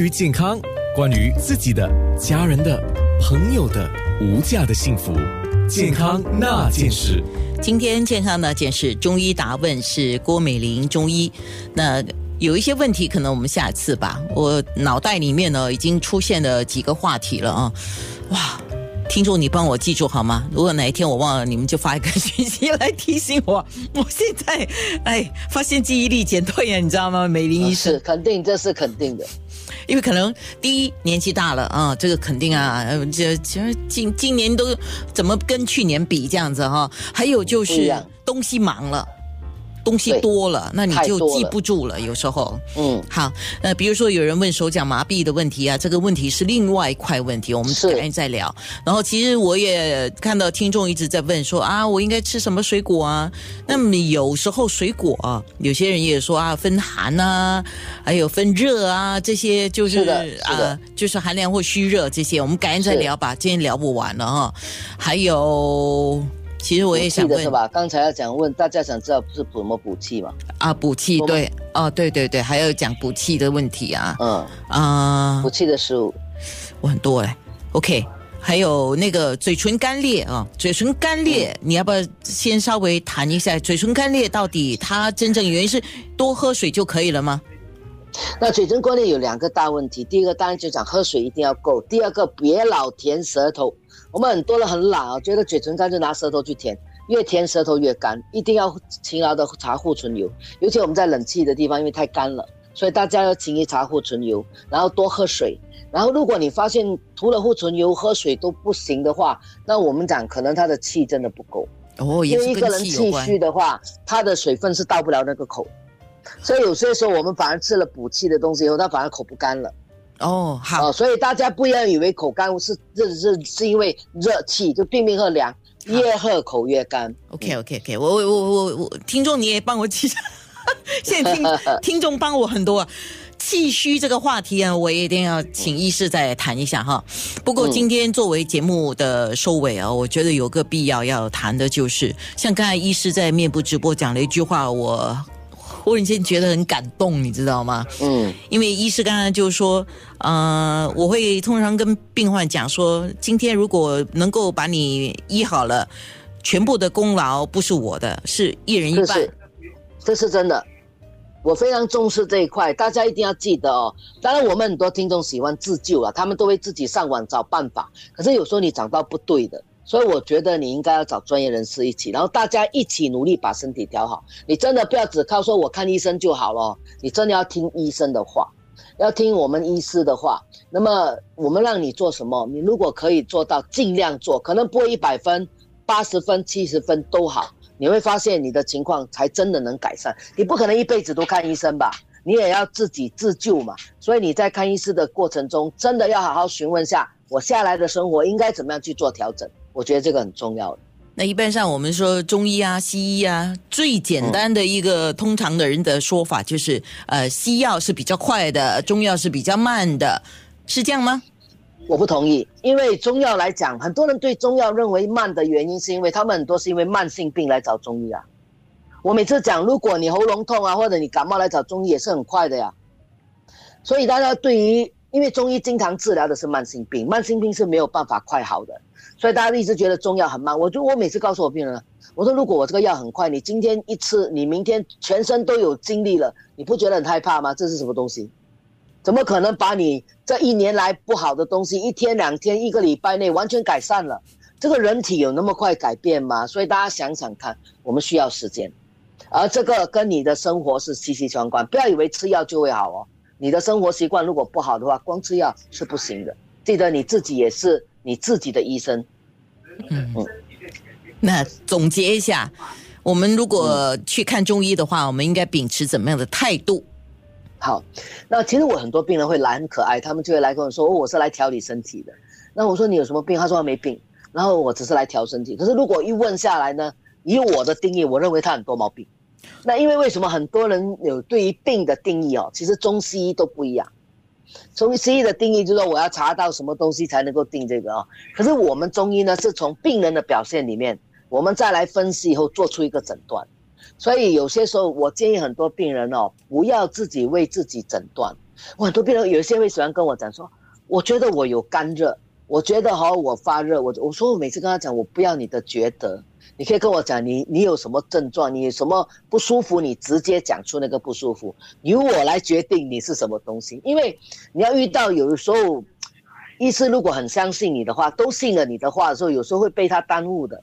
于健康，关于自己的、家人的、朋友的无价的幸福，健康那件事。今天健康那件事，中医答问是郭美玲中医。那有一些问题，可能我们下次吧。我脑袋里面呢，已经出现了几个话题了啊！哇，听众你帮我记住好吗？如果哪一天我忘了，你们就发一个讯息来提醒我。我现在哎，发现记忆力减退了，你知道吗？美玲医师肯定，这是肯定的。因为可能第一年纪大了啊，这个肯定啊，这其实今今年都怎么跟去年比这样子哈？还有就是东西忙了。东西多了，那你就记不住了。有时候，嗯，好，呃，比如说有人问手脚麻痹的问题啊，这个问题是另外一块问题，我们改天再聊。然后，其实我也看到听众一直在问说啊，我应该吃什么水果啊？那么有时候水果，啊，有些人也说啊，分寒啊，还有分热啊，这些就是啊，就是寒凉或虚热这些，我们改天再聊吧。今天聊不完了哈，还有。其实我也想问，是吧？刚才要讲问大家想知道是补什么补气嘛？啊，补气对，哦，对对对，还要讲补气的问题啊。嗯啊，补气的食物我很多哎。OK，还有那个嘴唇干裂啊，嘴唇干裂，你要不要先稍微谈一下嘴唇干裂到底它真正原因是多喝水就可以了吗？那嘴唇干裂有两个大问题，第一个当然就讲喝水一定要够，第二个别老舔舌头。我们很多人很懒啊，觉得嘴唇干就拿舌头去舔，越舔舌头越干，一定要勤劳的擦护唇油。尤其我们在冷气的地方，因为太干了，所以大家要勤于擦护唇油，然后多喝水。然后如果你发现涂了护唇油喝水都不行的话，那我们讲可能他的气真的不够哦。因为一个人气虚的话，他的水分是到不了那个口，所以有些时候我们反而吃了补气的东西以后，他反而口不干了。哦，好，所以大家不要以为口干是这是是因为热气，就拼命喝凉，越喝口越干。OK OK OK，我我我我我，听众你也帮我记，现在听 听众帮我很多啊。气虚这个话题啊，我一定要请医师再谈一下哈。不过今天作为节目的收尾啊，我觉得有个必要要谈的就是，像刚才医师在面部直播讲了一句话，我。忽然间觉得很感动，你知道吗？嗯，因为医师刚刚就说，呃，我会通常跟病患讲说，今天如果能够把你医好了，全部的功劳不是我的，是一人一半。是，这是真的。我非常重视这一块，大家一定要记得哦。当然，我们很多听众喜欢自救啊，他们都会自己上网找办法。可是有时候你找到不对的。所以我觉得你应该要找专业人士一起，然后大家一起努力把身体调好。你真的不要只靠说我看医生就好了，你真的要听医生的话，要听我们医师的话。那么我们让你做什么，你如果可以做到，尽量做，可能不一百分、八十分、七十分都好，你会发现你的情况才真的能改善。你不可能一辈子都看医生吧？你也要自己自救嘛。所以你在看医师的过程中，真的要好好询问下，我下来的生活应该怎么样去做调整。我觉得这个很重要。那一般上我们说中医啊、西医啊，最简单的一个通常的人的说法就是，呃，西药是比较快的，中药是比较慢的，是这样吗？我不同意，因为中药来讲，很多人对中药认为慢的原因，是因为他们很多是因为慢性病来找中医啊。我每次讲，如果你喉咙痛啊，或者你感冒来找中医也是很快的呀。所以大家对于，因为中医经常治疗的是慢性病，慢性病是没有办法快好的。所以大家一直觉得中药很慢，我就我每次告诉我病人，我说如果我这个药很快，你今天一吃，你明天全身都有精力了，你不觉得很害怕吗？这是什么东西？怎么可能把你这一年来不好的东西，一天两天一个礼拜内完全改善了？这个人体有那么快改变吗？所以大家想想看，我们需要时间，而这个跟你的生活是息息相关。不要以为吃药就会好哦，你的生活习惯如果不好的话，光吃药是不行的。记得你自己也是。你自己的医生，嗯嗯，那总结一下，我们如果去看中医的话，我们应该秉持怎么样的态度？好，那其实我很多病人会来很可爱，他们就会来跟我说：“哦，我是来调理身体的。”那我说：“你有什么病？”他说：“他没病。”然后我只是来调身体。可是如果一问下来呢，以我的定义，我认为他很多毛病。那因为为什么很多人有对于病的定义哦？其实中西医都不一样。中西医的定义就是说，我要查到什么东西才能够定这个啊？可是我们中医呢，是从病人的表现里面，我们再来分析以后做出一个诊断。所以有些时候，我建议很多病人哦，不要自己为自己诊断，我很多病人有些会喜欢跟我讲说，我觉得我有干热，我觉得哈我发热，我我说我每次跟他讲，我不要你的觉得，你可以跟我讲你你有什么症状，你有什么不舒服，你直接讲出那个不舒服，由我来决定你是什么东西，因为你要遇到有的时候，医师如果很相信你的话，都信了你的话的时候，有时候会被他耽误的，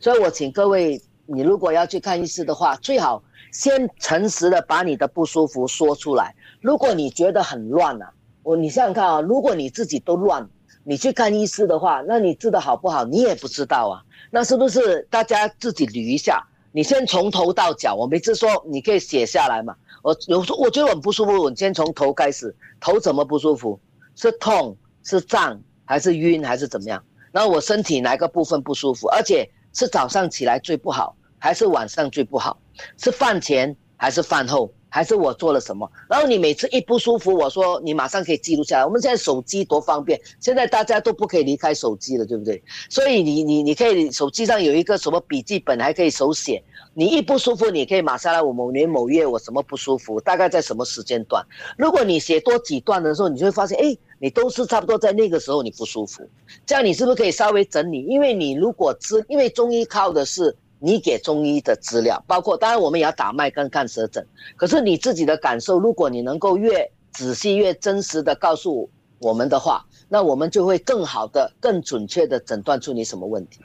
所以我请各位，你如果要去看医师的话，最好先诚实的把你的不舒服说出来。如果你觉得很乱啊，我你想想看啊，如果你自己都乱，你去看医师的话，那你治的好不好，你也不知道啊。那是不是大家自己捋一下？你先从头到脚，我每次说你可以写下来嘛。我有时候我觉得很不舒服，我先从头开始，头怎么不舒服？是痛、是胀，还是晕，还是怎么样？然后我身体哪个部分不舒服？而且是早上起来最不好，还是晚上最不好？是饭前还是饭后？还是我做了什么？然后你每次一不舒服，我说你马上可以记录下来。我们现在手机多方便，现在大家都不可以离开手机了，对不对？所以你你你可以手机上有一个什么笔记本，还可以手写。你一不舒服，你可以马上来我某年某月我什么不舒服，大概在什么时间段？如果你写多几段的时候，你就会发现，哎，你都是差不多在那个时候你不舒服。这样你是不是可以稍微整理？因为你如果知，因为中医靠的是。你给中医的资料，包括当然我们也要打脉跟看舌诊，可是你自己的感受，如果你能够越仔细越真实的告诉我们的话，那我们就会更好的、更准确的诊断出你什么问题。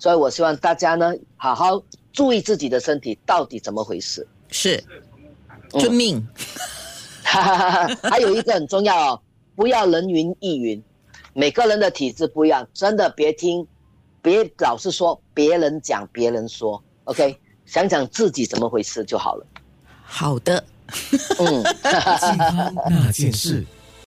所以我希望大家呢，好好注意自己的身体到底怎么回事。是，遵命。还有一个很重要哦，不要人云亦云，每个人的体质不一样，真的别听。别老是说别人讲别人说，OK，想想自己怎么回事就好了。好的，嗯，那件事。